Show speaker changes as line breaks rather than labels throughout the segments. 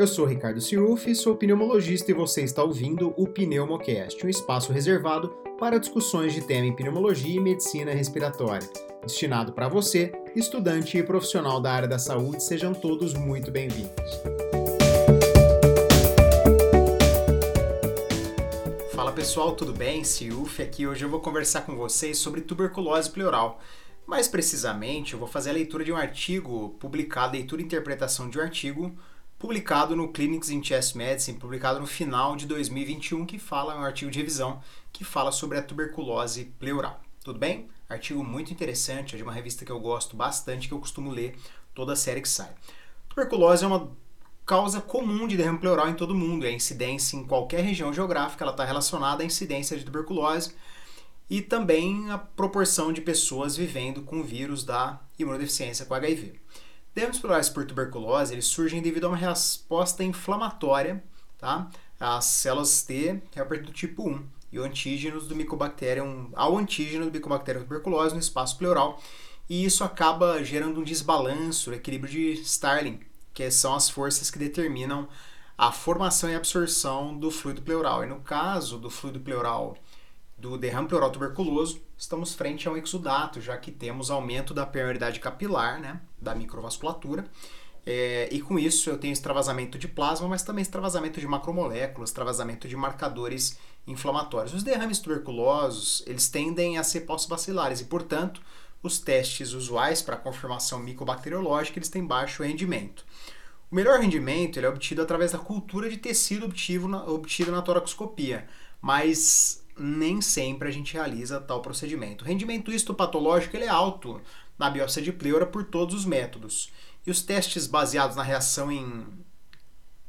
Eu sou Ricardo Cirufi, sou pneumologista e você está ouvindo o Pneumocast, um espaço reservado para discussões de tema em pneumologia e medicina respiratória. Destinado para você, estudante e profissional da área da saúde, sejam todos muito bem-vindos. Fala pessoal, tudo bem? Cirufi aqui. Hoje eu vou conversar com vocês sobre tuberculose pleural. Mais precisamente, eu vou fazer a leitura de um artigo publicado, leitura e interpretação de um artigo publicado no Clinics in Chest Medicine, publicado no final de 2021, que fala, é um artigo de revisão, que fala sobre a tuberculose pleural. Tudo bem? Artigo muito interessante, é de uma revista que eu gosto bastante, que eu costumo ler toda a série que sai. Tuberculose é uma causa comum de derrame pleural em todo mundo, é a incidência em qualquer região geográfica, ela está relacionada à incidência de tuberculose e também a proporção de pessoas vivendo com o vírus da imunodeficiência com HIV. Derrames pleurais por tuberculose eles surgem devido a uma resposta inflamatória tá? às células T helper do tipo 1 e o antígenos do Mycobacterium, ao antígeno do Mycobacterium tuberculose no espaço pleural e isso acaba gerando um desbalanço, equilíbrio de Starling, que são as forças que determinam a formação e absorção do fluido pleural. E no caso do fluido pleural do derrame pleural tuberculoso, estamos frente a um exudato, já que temos aumento da permeabilidade capilar, né, da microvasculatura, é, e com isso eu tenho extravasamento de plasma, mas também extravasamento de macromoléculas, extravasamento de marcadores inflamatórios. Os derrames tuberculosos, eles tendem a ser pós-vacilares e, portanto, os testes usuais para confirmação micobacteriológica, eles têm baixo rendimento. O melhor rendimento ele é obtido através da cultura de tecido obtido na, obtido na toracoscopia, mas nem sempre a gente realiza tal procedimento. O rendimento histopatológico ele é alto na biópsia de pleura por todos os métodos. E os testes baseados na reação em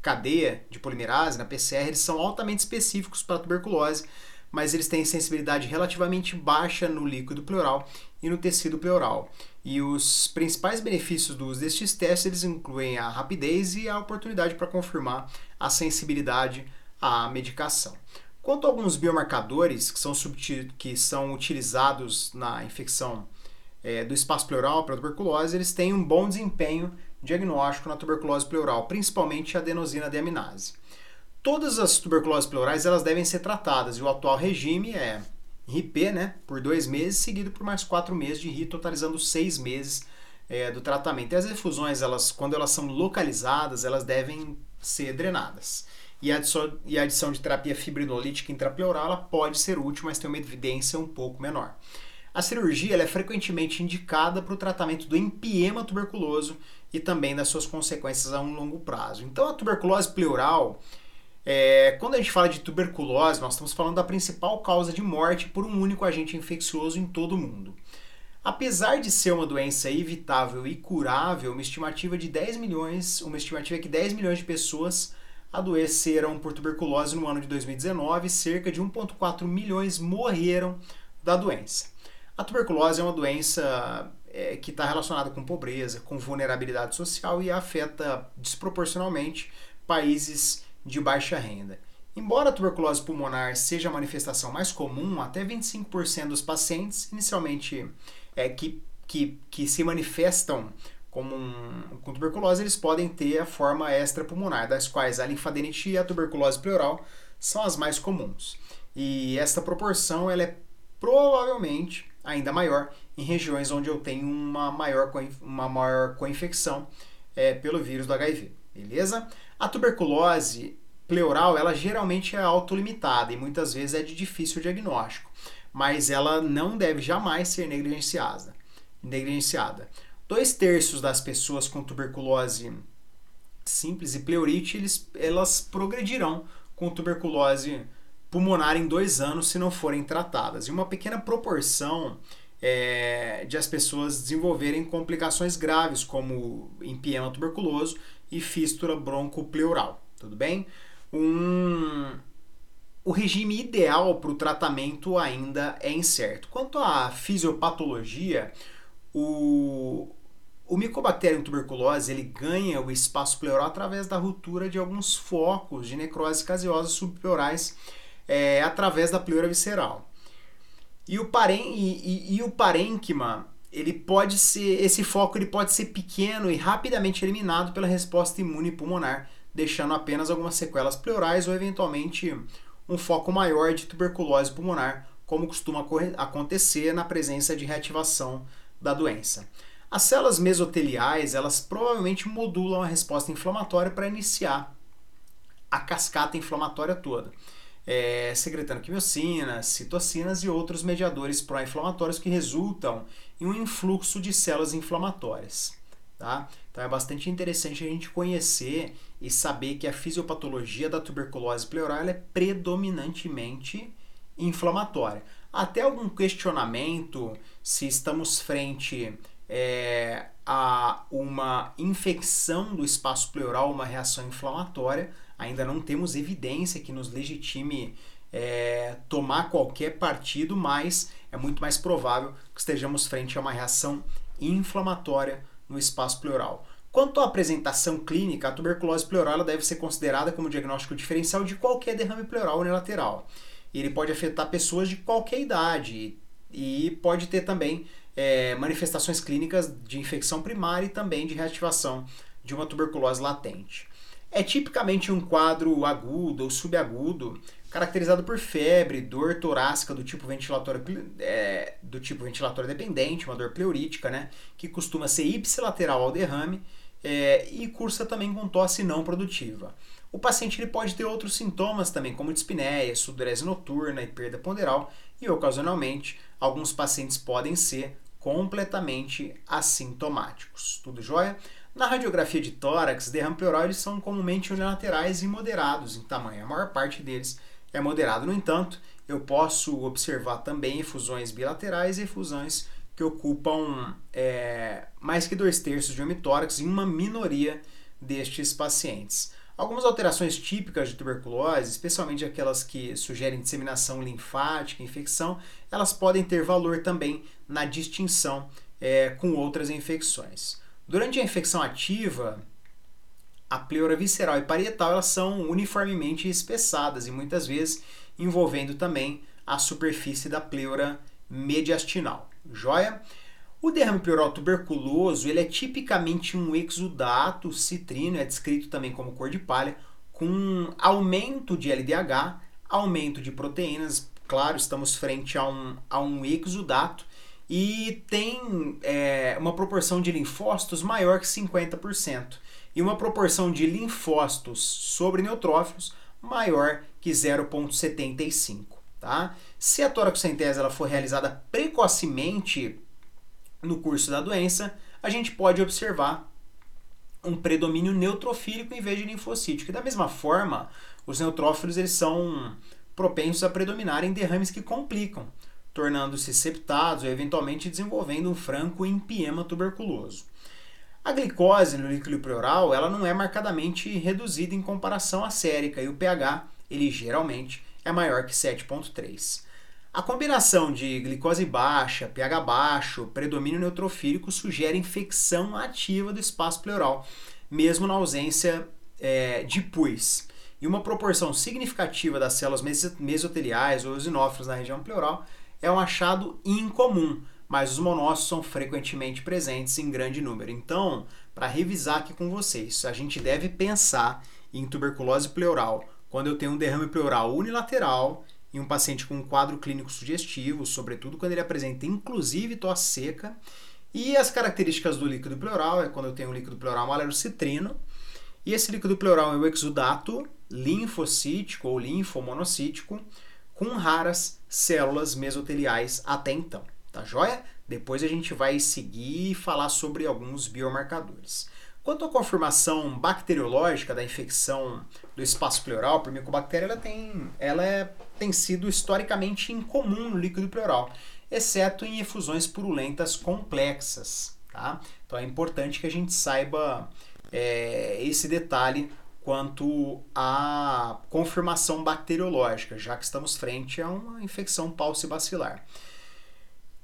cadeia de polimerase, na PCR, eles são altamente específicos para a tuberculose, mas eles têm sensibilidade relativamente baixa no líquido pleural e no tecido pleural. E os principais benefícios do uso destes testes eles incluem a rapidez e a oportunidade para confirmar a sensibilidade à medicação. Quanto a alguns biomarcadores que são, que são utilizados na infecção é, do espaço pleural para a tuberculose, eles têm um bom desempenho diagnóstico na tuberculose pleural, principalmente a adenosina deaminase. Todas as tuberculoses pleurais elas devem ser tratadas e o atual regime é RIP, né, por dois meses, seguido por mais quatro meses de RI, totalizando seis meses é, do tratamento. E as efusões, elas, quando elas são localizadas, elas devem ser drenadas. E a adição, e a adição de terapia fibrinolítica intrapleural ela pode ser útil, mas tem uma evidência um pouco menor. A cirurgia é frequentemente indicada para o tratamento do empiema tuberculoso e também das suas consequências a um longo prazo. Então, a tuberculose pleural, é, quando a gente fala de tuberculose, nós estamos falando da principal causa de morte por um único agente infeccioso em todo o mundo. Apesar de ser uma doença evitável e curável, uma estimativa de 10 milhões, uma estimativa é que 10 milhões de pessoas adoeceram por tuberculose no ano de 2019, cerca de 1,4 milhões morreram da doença. A tuberculose é uma doença é, que está relacionada com pobreza, com vulnerabilidade social e afeta desproporcionalmente países de baixa renda. Embora a tuberculose pulmonar seja a manifestação mais comum, até 25% dos pacientes, inicialmente é, que, que, que se manifestam como um, com tuberculose, eles podem ter a forma extrapulmonar, das quais a linfadenite e a tuberculose pleural são as mais comuns. E esta proporção ela é provavelmente ainda maior em regiões onde eu tenho uma maior, uma maior coinfecção é, pelo vírus do HIV, beleza? A tuberculose pleural, ela geralmente é autolimitada e muitas vezes é de difícil diagnóstico, mas ela não deve jamais ser negligenciada. negligenciada. Dois terços das pessoas com tuberculose simples e pleurite, eles, elas progredirão com tuberculose pulmonar em dois anos se não forem tratadas. E uma pequena proporção é, de as pessoas desenvolverem complicações graves, como empiema tuberculoso e fístula broncopleural. Tudo bem? Um, o regime ideal para o tratamento ainda é incerto. Quanto à fisiopatologia, o, o Mycobacterium tuberculose ele ganha o espaço pleural através da ruptura de alguns focos de necrose caseosa subpleurais é, através da pleura visceral. E o, e, e, e o parênquima, ele pode ser, esse foco ele pode ser pequeno e rapidamente eliminado pela resposta imune pulmonar deixando apenas algumas sequelas pleurais ou eventualmente um foco maior de tuberculose pulmonar, como costuma acontecer na presença de reativação da doença. As células mesoteliais, elas provavelmente modulam a resposta inflamatória para iniciar a cascata inflamatória toda, é, secretando quimiocinas, citocinas e outros mediadores pró-inflamatórios que resultam em um influxo de células inflamatórias. Tá? Então é bastante interessante a gente conhecer e saber que a fisiopatologia da tuberculose pleural é predominantemente inflamatória. Até algum questionamento se estamos frente é, a uma infecção do espaço pleural, uma reação inflamatória, ainda não temos evidência que nos legitime é, tomar qualquer partido, mas é muito mais provável que estejamos frente a uma reação inflamatória no espaço pleural. Quanto à apresentação clínica, a tuberculose pleural deve ser considerada como diagnóstico diferencial de qualquer derrame pleural unilateral. Ele pode afetar pessoas de qualquer idade e pode ter também é, manifestações clínicas de infecção primária e também de reativação de uma tuberculose latente. É tipicamente um quadro agudo ou subagudo, caracterizado por febre, dor torácica do tipo ventilatório, é, do tipo ventilatório dependente, uma dor pleurítica, né, que costuma ser ipsilateral ao derrame é, e cursa também com tosse não produtiva. O paciente ele pode ter outros sintomas também, como dispneia, sudorese noturna e perda ponderal, e ocasionalmente alguns pacientes podem ser completamente assintomáticos. Tudo jóia? Na radiografia de tórax, derrame pleural eles são comumente unilaterais e moderados em tamanho. A maior parte deles é moderado. No entanto, eu posso observar também efusões bilaterais e efusões que ocupam é, mais que dois terços de hemitórax em uma minoria destes pacientes. Algumas alterações típicas de tuberculose, especialmente aquelas que sugerem disseminação linfática, infecção, elas podem ter valor também na distinção é, com outras infecções. Durante a infecção ativa, a pleura visceral e parietal elas são uniformemente espessadas e muitas vezes envolvendo também a superfície da pleura mediastinal. Joia? O derrame pleural tuberculoso ele é tipicamente um exudato citrino, é descrito também como cor de palha, com aumento de LDH, aumento de proteínas. Claro, estamos frente a um, a um exudato e tem é, uma proporção de linfócitos maior que 50% e uma proporção de linfócitos sobre neutrófilos maior que 0,75. Tá? Se a toracocentese ela for realizada precocemente no curso da doença, a gente pode observar um predomínio neutrofílico em vez de linfocítico. E da mesma forma, os neutrófilos eles são propensos a predominar em derrames que complicam tornando-se septados ou eventualmente desenvolvendo um franco empiema tuberculoso. A glicose no líquido pleural ela não é marcadamente reduzida em comparação à sérica e o pH ele geralmente é maior que 7,3. A combinação de glicose baixa, pH baixo, predomínio neutrofílico sugere infecção ativa do espaço pleural, mesmo na ausência é, de pus. E uma proporção significativa das células mesoteliais ou eosinófilos na região pleural é um achado incomum, mas os monócitos são frequentemente presentes em grande número. Então, para revisar aqui com vocês, a gente deve pensar em tuberculose pleural quando eu tenho um derrame pleural unilateral em um paciente com um quadro clínico sugestivo, sobretudo quando ele apresenta inclusive tosse seca. E as características do líquido pleural é quando eu tenho um líquido pleural malerocitrino, e esse líquido pleural é o exudato linfocítico ou linfomonocítico, com raras células mesoteliais até então, tá joia? Depois a gente vai seguir e falar sobre alguns biomarcadores. Quanto à confirmação bacteriológica da infecção do espaço pleural por micobactéria, ela tem, ela é, tem sido historicamente incomum no líquido pleural, exceto em efusões purulentas complexas. Tá? Então é importante que a gente saiba é, esse detalhe quanto à confirmação bacteriológica, já que estamos frente a uma infecção paucibacilar.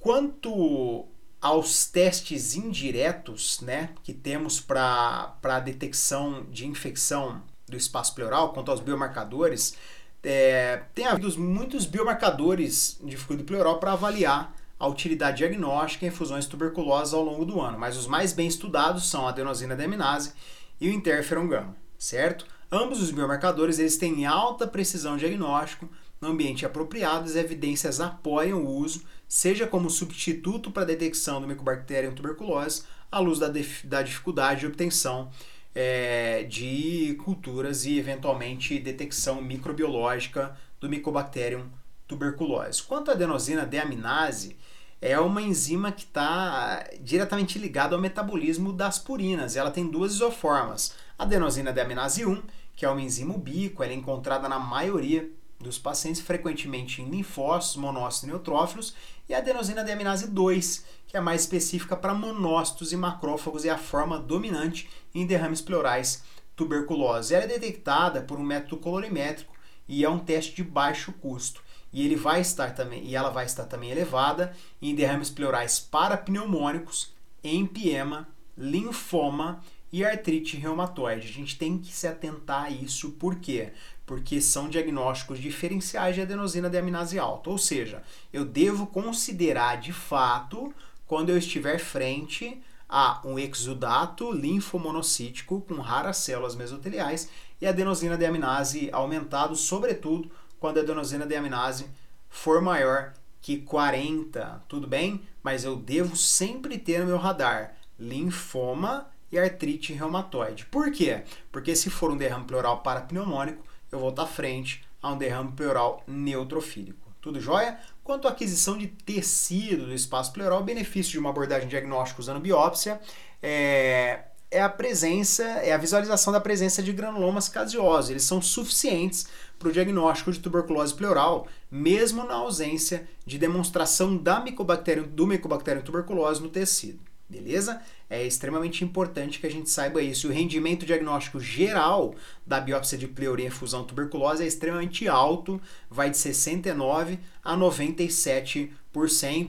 Quanto aos testes indiretos né, que temos para a detecção de infecção do espaço pleural, quanto aos biomarcadores, é, tem havido muitos biomarcadores de fluido pleural para avaliar a utilidade diagnóstica em infusões tuberculosas ao longo do ano, mas os mais bem estudados são a adenosina deaminase e o interferon gama certo? Ambos os biomarcadores eles têm alta precisão diagnóstico no ambiente apropriado, as evidências apoiam o uso, seja como substituto para a detecção do Mycobacterium tuberculose, à luz da, da dificuldade de obtenção é, de culturas e, eventualmente, detecção microbiológica do Mycobacterium tuberculose. Quanto à adenosina deaminase, é uma enzima que está diretamente ligada ao metabolismo das purinas. Ela tem duas isoformas. A adenosina deaminase 1, que é uma enzima ubíqua, ela é encontrada na maioria dos pacientes, frequentemente em linfócitos, monócitos e neutrófilos, e a adenosina deaminase 2, que é mais específica para monócitos e macrófagos e é a forma dominante em derrames pleurais tuberculose. Ela é detectada por um método colorimétrico e é um teste de baixo custo. E ele vai estar também, e ela vai estar também elevada em derrames pleurais parapneumônicos, empiema, linfoma e artrite reumatoide. A gente tem que se atentar a isso, por quê? Porque são diagnósticos diferenciais de adenosina deaminase alta, ou seja, eu devo considerar de fato quando eu estiver frente a um exudato linfomonocítico com raras células mesoteliais e adenosina deaminase aumentado, sobretudo quando a adenosina deaminase for maior que 40, tudo bem? Mas eu devo sempre ter no meu radar linfoma e artrite reumatoide. Por quê? Porque se for um derrame pleural parapneumônico, eu vou estar frente a um derrame pleural neutrofílico. Tudo jóia? Quanto à aquisição de tecido do espaço pleural, o benefício de uma abordagem diagnóstica usando biópsia é, é a presença, é a visualização da presença de granulomas caseosos. Eles são suficientes para o diagnóstico de tuberculose pleural, mesmo na ausência de demonstração da micobactéria, do Mycobacterium tuberculose no tecido. Beleza? É extremamente importante que a gente saiba isso. O rendimento diagnóstico geral da biópsia de pleura em fusão tuberculose é extremamente alto, vai de 69 a 97%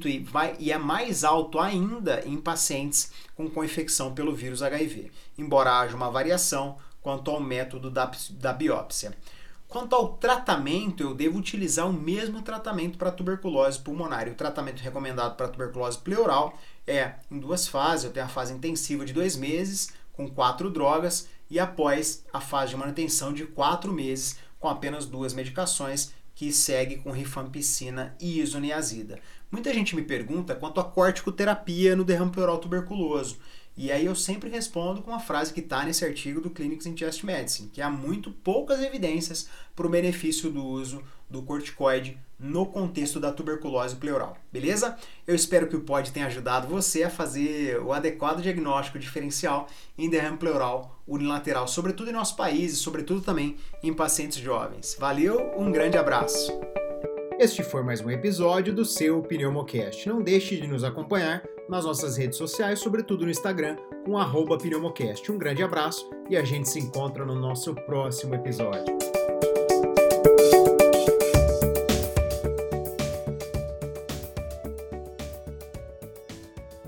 e, vai, e é mais alto ainda em pacientes com co-infecção pelo vírus HIV, embora haja uma variação quanto ao método da, da biópsia. Quanto ao tratamento, eu devo utilizar o mesmo tratamento para tuberculose pulmonar. O tratamento recomendado para tuberculose pleural é em duas fases. Eu tenho a fase intensiva de dois meses, com quatro drogas, e após a fase de manutenção de quatro meses, com apenas duas medicações, que segue com rifampicina e isoniazida. Muita gente me pergunta quanto à corticoterapia no derrame pleural tuberculoso. E aí eu sempre respondo com uma frase que está nesse artigo do Clinics in Chest Medicine, que há muito poucas evidências para o benefício do uso do corticoide no contexto da tuberculose pleural, beleza? Eu espero que o POD tenha ajudado você a fazer o adequado diagnóstico diferencial em derrame pleural unilateral, sobretudo em nosso país e sobretudo também em pacientes jovens. Valeu, um grande abraço! Este foi mais um episódio do seu Pneumocast. Não deixe de nos acompanhar nas nossas redes sociais, sobretudo no Instagram, com Pneumocast. Um grande abraço e a gente se encontra no nosso próximo episódio.